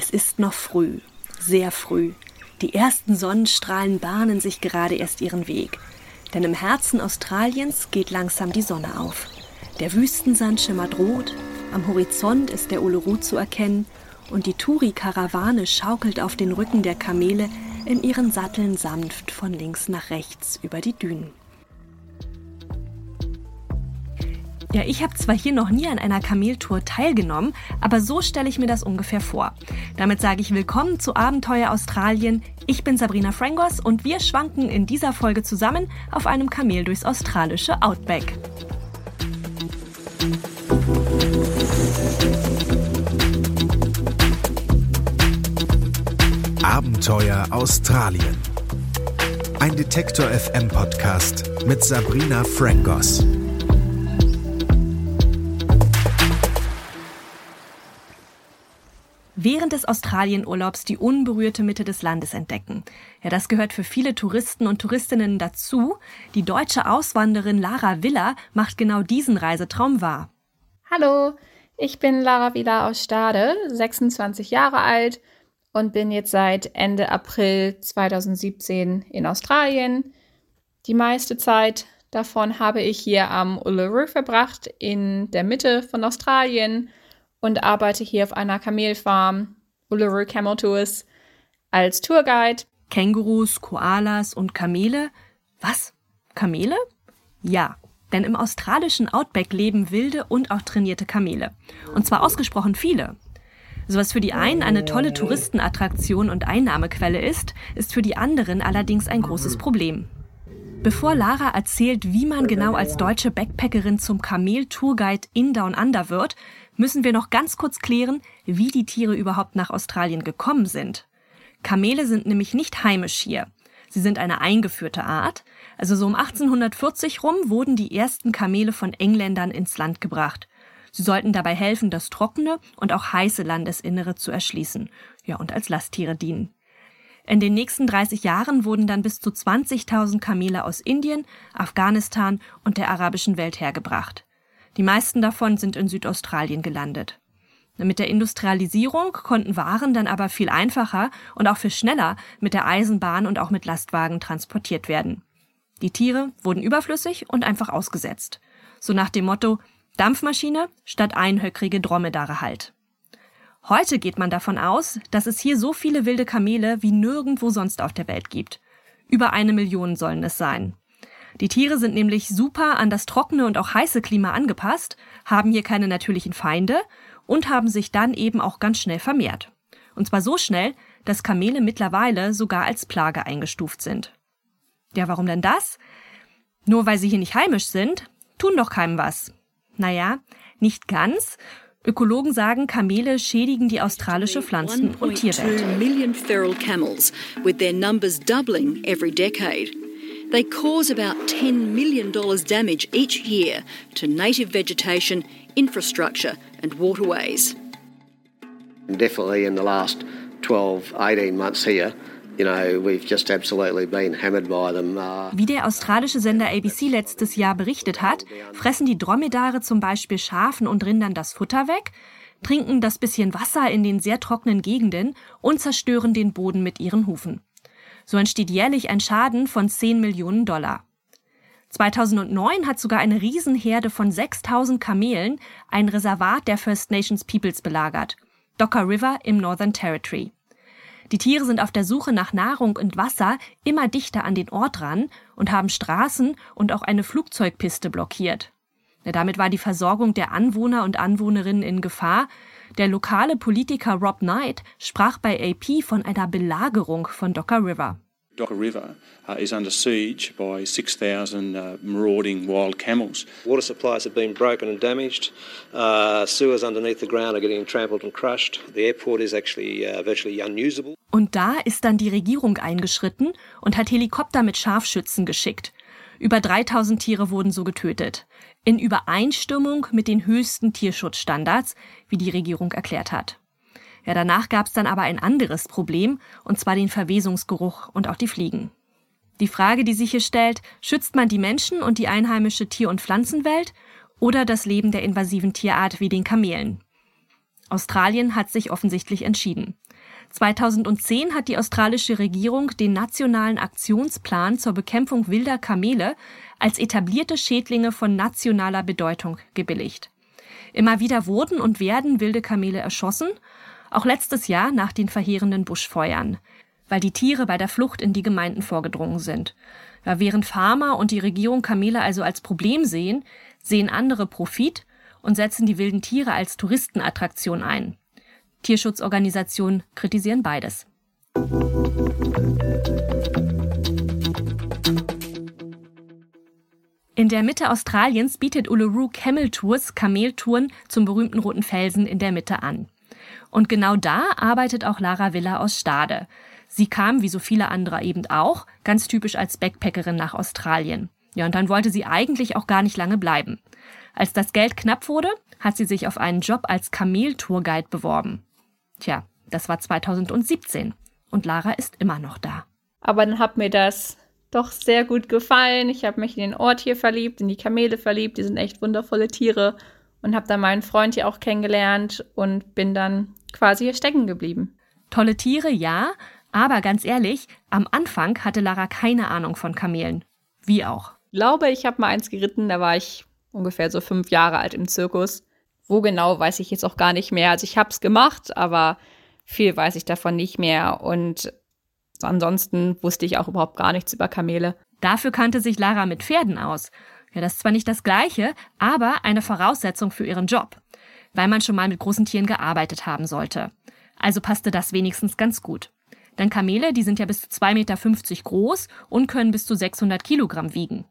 Es ist noch früh, sehr früh. Die ersten Sonnenstrahlen bahnen sich gerade erst ihren Weg. Denn im Herzen Australiens geht langsam die Sonne auf. Der Wüstensand schimmert rot, am Horizont ist der Uluru zu erkennen und die Turi-Karawane schaukelt auf den Rücken der Kamele in ihren Satteln sanft von links nach rechts über die Dünen. Ja, ich habe zwar hier noch nie an einer Kameltour teilgenommen, aber so stelle ich mir das ungefähr vor. Damit sage ich willkommen zu Abenteuer Australien. Ich bin Sabrina Frangos und wir schwanken in dieser Folge zusammen auf einem Kamel durchs australische Outback. Abenteuer Australien. Ein Detektor FM Podcast mit Sabrina Frangos. Während des Australienurlaubs die unberührte Mitte des Landes entdecken. Ja, das gehört für viele Touristen und Touristinnen dazu. Die deutsche Auswanderin Lara Villa macht genau diesen Reisetraum wahr. Hallo, ich bin Lara Villa aus Stade, 26 Jahre alt und bin jetzt seit Ende April 2017 in Australien. Die meiste Zeit davon habe ich hier am Uluru verbracht, in der Mitte von Australien und arbeite hier auf einer Kamelfarm, Uluru Camel Tours, als Tourguide. Kängurus, Koalas und Kamele? Was? Kamele? Ja, denn im australischen Outback leben wilde und auch trainierte Kamele. Und zwar ausgesprochen viele. So was für die einen eine tolle Touristenattraktion und Einnahmequelle ist, ist für die anderen allerdings ein großes Problem. Bevor Lara erzählt, wie man genau als deutsche Backpackerin zum Kamel-Tourguide in Down Under wird, müssen wir noch ganz kurz klären, wie die Tiere überhaupt nach Australien gekommen sind. Kamele sind nämlich nicht heimisch hier. Sie sind eine eingeführte Art. Also so um 1840 rum wurden die ersten Kamele von Engländern ins Land gebracht. Sie sollten dabei helfen, das trockene und auch heiße Landesinnere zu erschließen. Ja, und als Lasttiere dienen. In den nächsten 30 Jahren wurden dann bis zu 20.000 Kamele aus Indien, Afghanistan und der arabischen Welt hergebracht. Die meisten davon sind in Südaustralien gelandet. Mit der Industrialisierung konnten Waren dann aber viel einfacher und auch viel schneller mit der Eisenbahn und auch mit Lastwagen transportiert werden. Die Tiere wurden überflüssig und einfach ausgesetzt. So nach dem Motto Dampfmaschine statt einhöckrige Dromedare halt. Heute geht man davon aus, dass es hier so viele wilde Kamele wie nirgendwo sonst auf der Welt gibt. Über eine Million sollen es sein. Die Tiere sind nämlich super an das trockene und auch heiße Klima angepasst, haben hier keine natürlichen Feinde und haben sich dann eben auch ganz schnell vermehrt. Und zwar so schnell, dass Kamele mittlerweile sogar als Plage eingestuft sind. Ja, warum denn das? Nur weil sie hier nicht heimisch sind, tun doch keinem was. Naja, nicht ganz. Ökologen sagen, Kamele schädigen die australische Pflanzen- und Tierwelt. They cause about $10 million damage each year to native vegetation, infrastructure, and waterways. Definitely in the last 12, 18 months here, you know, we've just absolutely been hammered by them. Uh, Wie der australische Sender ABC letztes Jahr berichtet hat, fressen die Dromedare zum Beispiel Schafen und Rindern das Futter weg, trinken das bisschen Wasser in den sehr trockenen Gegenden und zerstören den Boden mit ihren Hufen. So entsteht jährlich ein Schaden von 10 Millionen Dollar. 2009 hat sogar eine Riesenherde von 6000 Kamelen ein Reservat der First Nations Peoples belagert, Docker River im Northern Territory. Die Tiere sind auf der Suche nach Nahrung und Wasser immer dichter an den Ort ran und haben Straßen und auch eine Flugzeugpiste blockiert. Damit war die Versorgung der Anwohner und Anwohnerinnen in Gefahr, der lokale Politiker Rob Knight sprach bei AP von einer Belagerung von Docker River. Docker River uh, is under siege by 6,000 uh, marauding wild camels. Water supplies have been broken and damaged. Uh, sewers underneath the ground are getting trampled and crushed. The airport is actually uh, virtually unusable. Und da ist dann die Regierung eingeschritten und hat Helikopter mit Scharfschützen geschickt. Über 3000 Tiere wurden so getötet in Übereinstimmung mit den höchsten Tierschutzstandards, wie die Regierung erklärt hat. Ja, danach gab es dann aber ein anderes Problem, und zwar den Verwesungsgeruch und auch die Fliegen. Die Frage, die sich hier stellt, schützt man die Menschen und die einheimische Tier- und Pflanzenwelt oder das Leben der invasiven Tierart wie den Kamelen? Australien hat sich offensichtlich entschieden. 2010 hat die australische Regierung den nationalen Aktionsplan zur Bekämpfung wilder Kamele als etablierte Schädlinge von nationaler Bedeutung gebilligt. Immer wieder wurden und werden wilde Kamele erschossen, auch letztes Jahr nach den verheerenden Buschfeuern, weil die Tiere bei der Flucht in die Gemeinden vorgedrungen sind. Ja, während Farmer und die Regierung Kamele also als Problem sehen, sehen andere Profit und setzen die wilden Tiere als Touristenattraktion ein. Tierschutzorganisationen kritisieren beides. In der Mitte Australiens bietet Uluru Camel Tours Kameltouren zum berühmten Roten Felsen in der Mitte an. Und genau da arbeitet auch Lara Villa aus Stade. Sie kam, wie so viele andere eben auch, ganz typisch als Backpackerin nach Australien. Ja, und dann wollte sie eigentlich auch gar nicht lange bleiben. Als das Geld knapp wurde, hat sie sich auf einen Job als Kameltourguide beworben. Tja, das war 2017 und Lara ist immer noch da. Aber dann hat mir das doch sehr gut gefallen. Ich habe mich in den Ort hier verliebt, in die Kamele verliebt. Die sind echt wundervolle Tiere und habe dann meinen Freund hier auch kennengelernt und bin dann quasi hier stecken geblieben. Tolle Tiere, ja, aber ganz ehrlich, am Anfang hatte Lara keine Ahnung von Kamelen. Wie auch. Ich glaube, ich habe mal eins geritten, da war ich ungefähr so fünf Jahre alt im Zirkus. Wo genau, weiß ich jetzt auch gar nicht mehr. Also ich habe es gemacht, aber viel weiß ich davon nicht mehr. Und ansonsten wusste ich auch überhaupt gar nichts über Kamele. Dafür kannte sich Lara mit Pferden aus. Ja, das ist zwar nicht das Gleiche, aber eine Voraussetzung für ihren Job, weil man schon mal mit großen Tieren gearbeitet haben sollte. Also passte das wenigstens ganz gut. Denn Kamele, die sind ja bis zu 2,50 Meter groß und können bis zu 600 Kilogramm wiegen.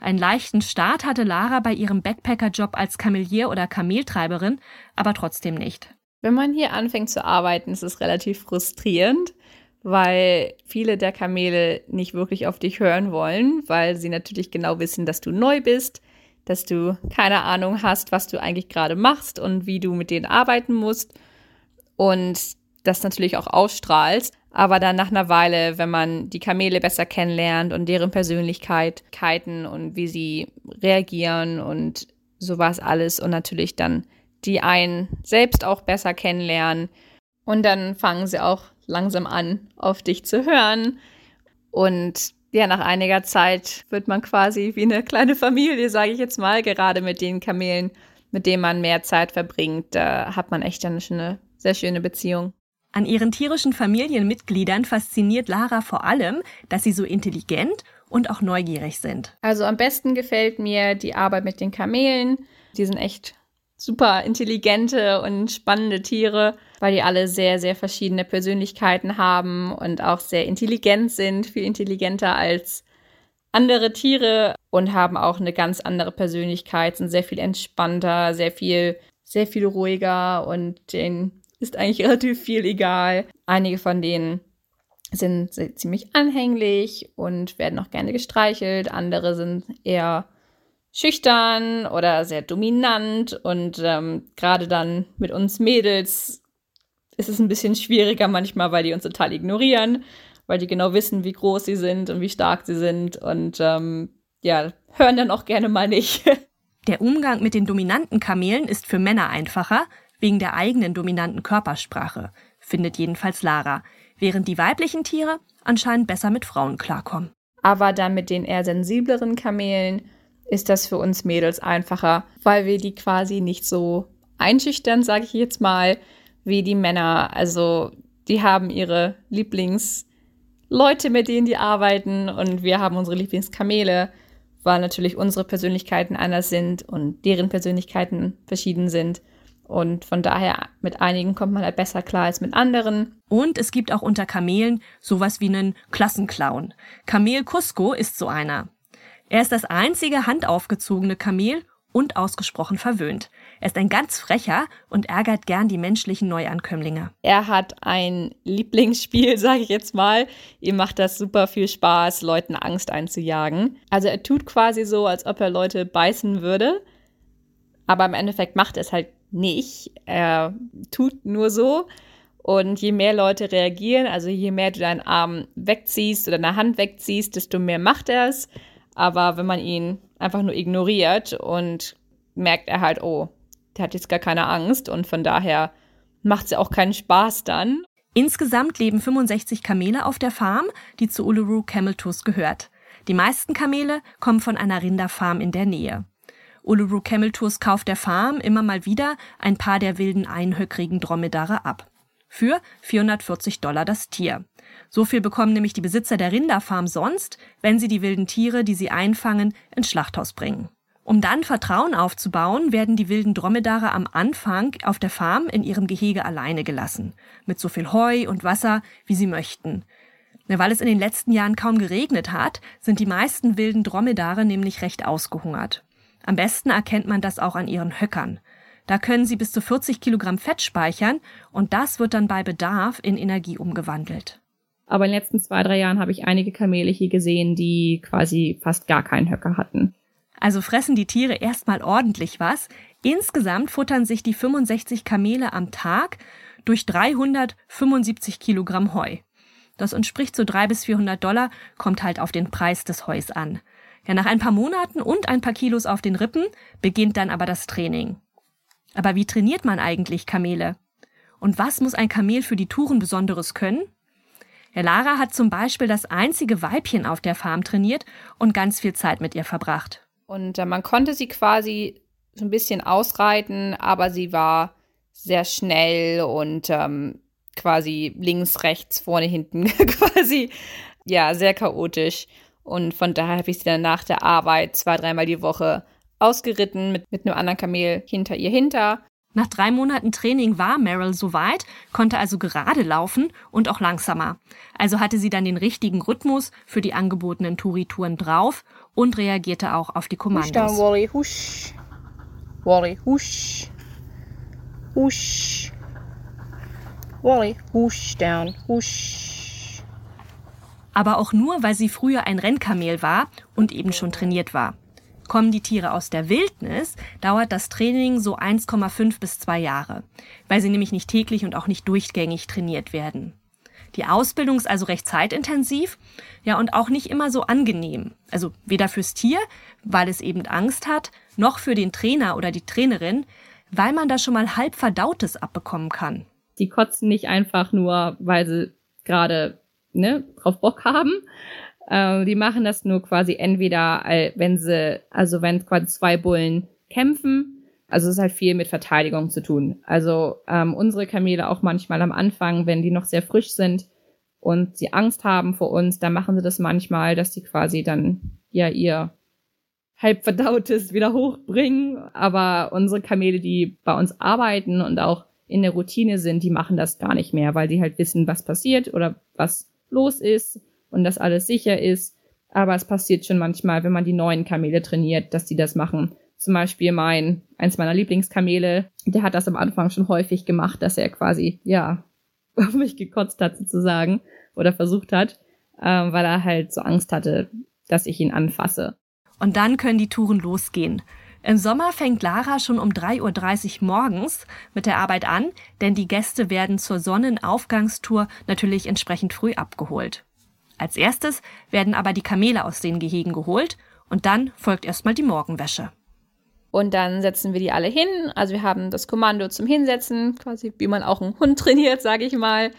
Einen leichten Start hatte Lara bei ihrem Backpacker-Job als Kamelier oder Kameltreiberin, aber trotzdem nicht. Wenn man hier anfängt zu arbeiten, ist es relativ frustrierend, weil viele der Kamele nicht wirklich auf dich hören wollen, weil sie natürlich genau wissen, dass du neu bist, dass du keine Ahnung hast, was du eigentlich gerade machst und wie du mit denen arbeiten musst und das natürlich auch ausstrahlst. Aber dann nach einer Weile, wenn man die Kamele besser kennenlernt und deren Persönlichkeiten und wie sie reagieren und sowas alles und natürlich dann die einen selbst auch besser kennenlernen. Und dann fangen sie auch langsam an, auf dich zu hören. Und ja, nach einiger Zeit wird man quasi wie eine kleine Familie, sage ich jetzt mal, gerade mit den Kamelen, mit denen man mehr Zeit verbringt. Da hat man echt dann eine sehr schöne Beziehung. An ihren tierischen Familienmitgliedern fasziniert Lara vor allem, dass sie so intelligent und auch neugierig sind. Also am besten gefällt mir die Arbeit mit den Kamelen. Die sind echt super intelligente und spannende Tiere, weil die alle sehr, sehr verschiedene Persönlichkeiten haben und auch sehr intelligent sind, viel intelligenter als andere Tiere und haben auch eine ganz andere Persönlichkeit, sind sehr viel entspannter, sehr viel, sehr viel ruhiger und den ist eigentlich relativ viel egal. Einige von denen sind ziemlich anhänglich und werden auch gerne gestreichelt. Andere sind eher schüchtern oder sehr dominant. Und ähm, gerade dann mit uns Mädels ist es ein bisschen schwieriger manchmal, weil die uns total ignorieren, weil die genau wissen, wie groß sie sind und wie stark sie sind. Und ähm, ja, hören dann auch gerne mal nicht. Der Umgang mit den dominanten Kamelen ist für Männer einfacher, wegen der eigenen dominanten Körpersprache, findet jedenfalls Lara, während die weiblichen Tiere anscheinend besser mit Frauen klarkommen. Aber dann mit den eher sensibleren Kamelen ist das für uns Mädels einfacher, weil wir die quasi nicht so einschüchtern, sage ich jetzt mal, wie die Männer. Also die haben ihre Lieblingsleute, mit denen die arbeiten und wir haben unsere Lieblingskamele, weil natürlich unsere Persönlichkeiten anders sind und deren Persönlichkeiten verschieden sind. Und von daher, mit einigen kommt man halt besser klar als mit anderen. Und es gibt auch unter Kamelen sowas wie einen Klassenclown. Kamel Cusco ist so einer. Er ist das einzige handaufgezogene Kamel und ausgesprochen verwöhnt. Er ist ein ganz frecher und ärgert gern die menschlichen Neuankömmlinge. Er hat ein Lieblingsspiel, sage ich jetzt mal. Ihm macht das super viel Spaß, Leuten Angst einzujagen. Also er tut quasi so, als ob er Leute beißen würde. Aber im Endeffekt macht er es halt nicht. Er tut nur so. Und je mehr Leute reagieren, also je mehr du deinen Arm wegziehst oder deine Hand wegziehst, desto mehr macht er es. Aber wenn man ihn einfach nur ignoriert und merkt er halt, oh, der hat jetzt gar keine Angst und von daher macht es ja auch keinen Spaß dann. Insgesamt leben 65 Kamele auf der Farm, die zu Uluru Camel Tours gehört. Die meisten Kamele kommen von einer Rinderfarm in der Nähe. Uluru Camel Tours kauft der Farm immer mal wieder ein paar der wilden einhöckrigen Dromedare ab. Für 440 Dollar das Tier. So viel bekommen nämlich die Besitzer der Rinderfarm sonst, wenn sie die wilden Tiere, die sie einfangen, ins Schlachthaus bringen. Um dann Vertrauen aufzubauen, werden die wilden Dromedare am Anfang auf der Farm in ihrem Gehege alleine gelassen. Mit so viel Heu und Wasser, wie sie möchten. Weil es in den letzten Jahren kaum geregnet hat, sind die meisten wilden Dromedare nämlich recht ausgehungert. Am besten erkennt man das auch an ihren Höckern. Da können sie bis zu 40 Kilogramm Fett speichern und das wird dann bei Bedarf in Energie umgewandelt. Aber in den letzten zwei, drei Jahren habe ich einige Kamele hier gesehen, die quasi fast gar keinen Höcker hatten. Also fressen die Tiere erstmal ordentlich was. Insgesamt futtern sich die 65 Kamele am Tag durch 375 Kilogramm Heu. Das entspricht so 300 bis 400 Dollar, kommt halt auf den Preis des Heus an. Ja, nach ein paar Monaten und ein paar Kilos auf den Rippen beginnt dann aber das Training. Aber wie trainiert man eigentlich Kamele? Und was muss ein Kamel für die Touren Besonderes können? Ja, Lara hat zum Beispiel das einzige Weibchen auf der Farm trainiert und ganz viel Zeit mit ihr verbracht. Und äh, man konnte sie quasi so ein bisschen ausreiten, aber sie war sehr schnell und ähm, quasi links, rechts, vorne, hinten, quasi, ja, sehr chaotisch. Und von daher habe ich sie dann nach der Arbeit zwei, dreimal die Woche ausgeritten mit, mit einem anderen Kamel hinter ihr hinter. Nach drei Monaten Training war Meryl soweit, konnte also gerade laufen und auch langsamer. Also hatte sie dann den richtigen Rhythmus für die angebotenen Touri-Touren drauf und reagierte auch auf die Kommandos. Husch down, Wally, husch. Wally, husch. Husch. Wally, husch down, husch. Aber auch nur, weil sie früher ein Rennkamel war und eben schon trainiert war. Kommen die Tiere aus der Wildnis, dauert das Training so 1,5 bis 2 Jahre, weil sie nämlich nicht täglich und auch nicht durchgängig trainiert werden. Die Ausbildung ist also recht zeitintensiv, ja, und auch nicht immer so angenehm. Also weder fürs Tier, weil es eben Angst hat, noch für den Trainer oder die Trainerin, weil man da schon mal halb Verdautes abbekommen kann die kotzen nicht einfach nur, weil sie gerade ne, drauf Bock haben. Äh, die machen das nur quasi entweder, wenn sie, also wenn quasi zwei Bullen kämpfen. Also es halt viel mit Verteidigung zu tun. Also ähm, unsere Kamele auch manchmal am Anfang, wenn die noch sehr frisch sind und sie Angst haben vor uns, dann machen sie das manchmal, dass die quasi dann ja ihr halb verdautes wieder hochbringen. Aber unsere Kamele, die bei uns arbeiten und auch in der Routine sind, die machen das gar nicht mehr, weil sie halt wissen, was passiert oder was los ist und dass alles sicher ist. Aber es passiert schon manchmal, wenn man die neuen Kamele trainiert, dass die das machen. Zum Beispiel mein, eins meiner Lieblingskamele, der hat das am Anfang schon häufig gemacht, dass er quasi, ja, auf mich gekotzt hat sozusagen oder versucht hat, äh, weil er halt so Angst hatte, dass ich ihn anfasse. Und dann können die Touren losgehen. Im Sommer fängt Lara schon um 3.30 Uhr morgens mit der Arbeit an, denn die Gäste werden zur Sonnenaufgangstour natürlich entsprechend früh abgeholt. Als erstes werden aber die Kamele aus den Gehegen geholt und dann folgt erstmal die Morgenwäsche. Und dann setzen wir die alle hin. Also wir haben das Kommando zum Hinsetzen, quasi wie man auch einen Hund trainiert, sage ich mal.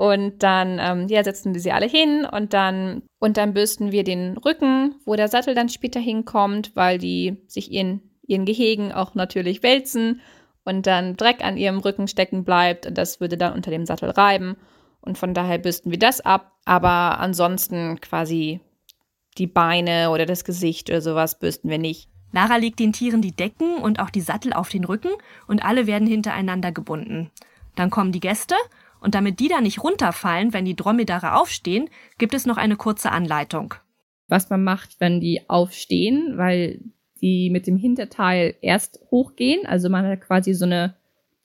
Und dann ähm, ja, setzen wir sie alle hin und dann, und dann bürsten wir den Rücken, wo der Sattel dann später hinkommt, weil die sich ihren, ihren Gehegen auch natürlich wälzen und dann Dreck an ihrem Rücken stecken bleibt und das würde dann unter dem Sattel reiben. Und von daher bürsten wir das ab. Aber ansonsten quasi die Beine oder das Gesicht oder sowas bürsten wir nicht. Lara legt den Tieren die Decken und auch die Sattel auf den Rücken und alle werden hintereinander gebunden. Dann kommen die Gäste und damit die da nicht runterfallen, wenn die Dromedare aufstehen, gibt es noch eine kurze Anleitung. Was man macht, wenn die aufstehen, weil die mit dem Hinterteil erst hochgehen. Also man hat quasi so eine,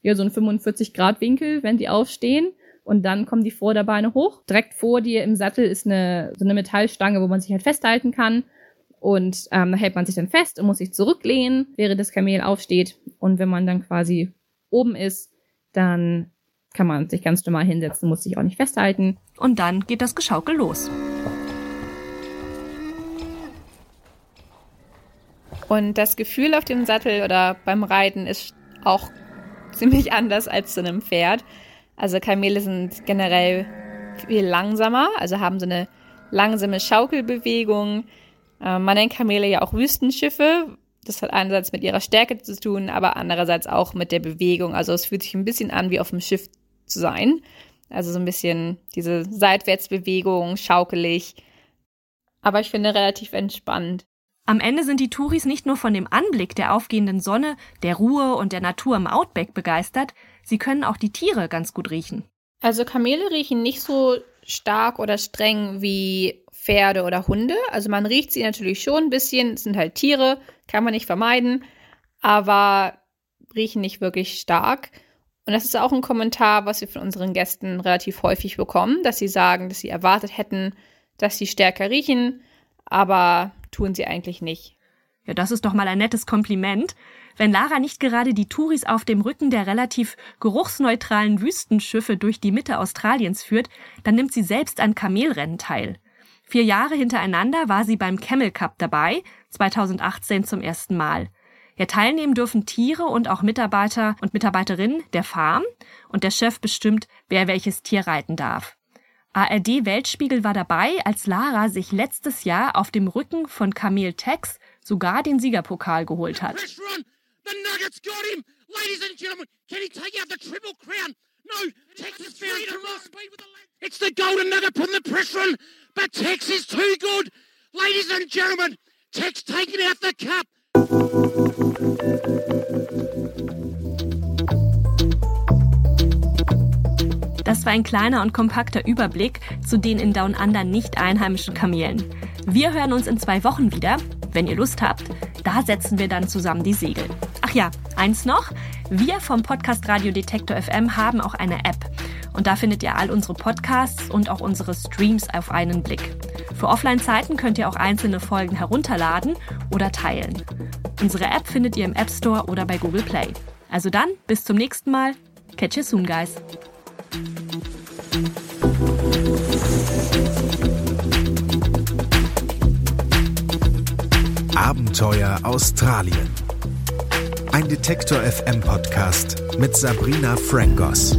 ja, so einen 45 Grad Winkel, wenn die aufstehen. Und dann kommen die Vorderbeine hoch. Direkt vor dir im Sattel ist eine, so eine Metallstange, wo man sich halt festhalten kann. Und ähm, da hält man sich dann fest und muss sich zurücklehnen, während das Kamel aufsteht. Und wenn man dann quasi oben ist, dann kann man sich ganz normal hinsetzen, muss sich auch nicht festhalten. Und dann geht das Geschaukel los. Und das Gefühl auf dem Sattel oder beim Reiten ist auch ziemlich anders als zu einem Pferd. Also Kamele sind generell viel langsamer, also haben so eine langsame Schaukelbewegung. Äh, man nennt Kamele ja auch Wüstenschiffe. Das hat einerseits mit ihrer Stärke zu tun, aber andererseits auch mit der Bewegung. Also es fühlt sich ein bisschen an, wie auf dem Schiff zu sein. Also so ein bisschen diese Seitwärtsbewegung, schaukelig. Aber ich finde relativ entspannt. Am Ende sind die Touris nicht nur von dem Anblick der aufgehenden Sonne, der Ruhe und der Natur im Outback begeistert, sie können auch die Tiere ganz gut riechen. Also Kamele riechen nicht so stark oder streng wie Pferde oder Hunde. Also man riecht sie natürlich schon ein bisschen, es sind halt Tiere, kann man nicht vermeiden, aber riechen nicht wirklich stark. Und das ist auch ein Kommentar, was wir von unseren Gästen relativ häufig bekommen, dass sie sagen, dass sie erwartet hätten, dass sie stärker riechen, aber tun sie eigentlich nicht. Ja, das ist doch mal ein nettes Kompliment. Wenn Lara nicht gerade die Touris auf dem Rücken der relativ geruchsneutralen Wüstenschiffe durch die Mitte Australiens führt, dann nimmt sie selbst an Kamelrennen teil. Vier Jahre hintereinander war sie beim Camel Cup dabei, 2018 zum ersten Mal. Ja, teilnehmen dürfen Tiere und auch Mitarbeiter und Mitarbeiterinnen der Farm und der Chef bestimmt, wer welches Tier reiten darf. ARD Weltspiegel war dabei, als Lara sich letztes Jahr auf dem Rücken von Kamel Tex sogar den Siegerpokal geholt hat. It's the Golden Nugget putting the pressure on, but Tex is too good. Ladies and gentlemen, Tex taking out the cup. Das war ein kleiner und kompakter Überblick zu den in Down Under nicht einheimischen Kamelen. Wir hören uns in zwei Wochen wieder, wenn ihr Lust habt. Da setzen wir dann zusammen die Segel. Ach ja, eins noch. Wir vom Podcast Radio Detektor FM haben auch eine App. Und da findet ihr all unsere Podcasts und auch unsere Streams auf einen Blick. Für Offline-Zeiten könnt ihr auch einzelne Folgen herunterladen oder teilen. Unsere App findet ihr im App Store oder bei Google Play. Also dann, bis zum nächsten Mal. Catch you soon, guys. Abenteuer Australien. Ein Detektor FM Podcast mit Sabrina Frangos.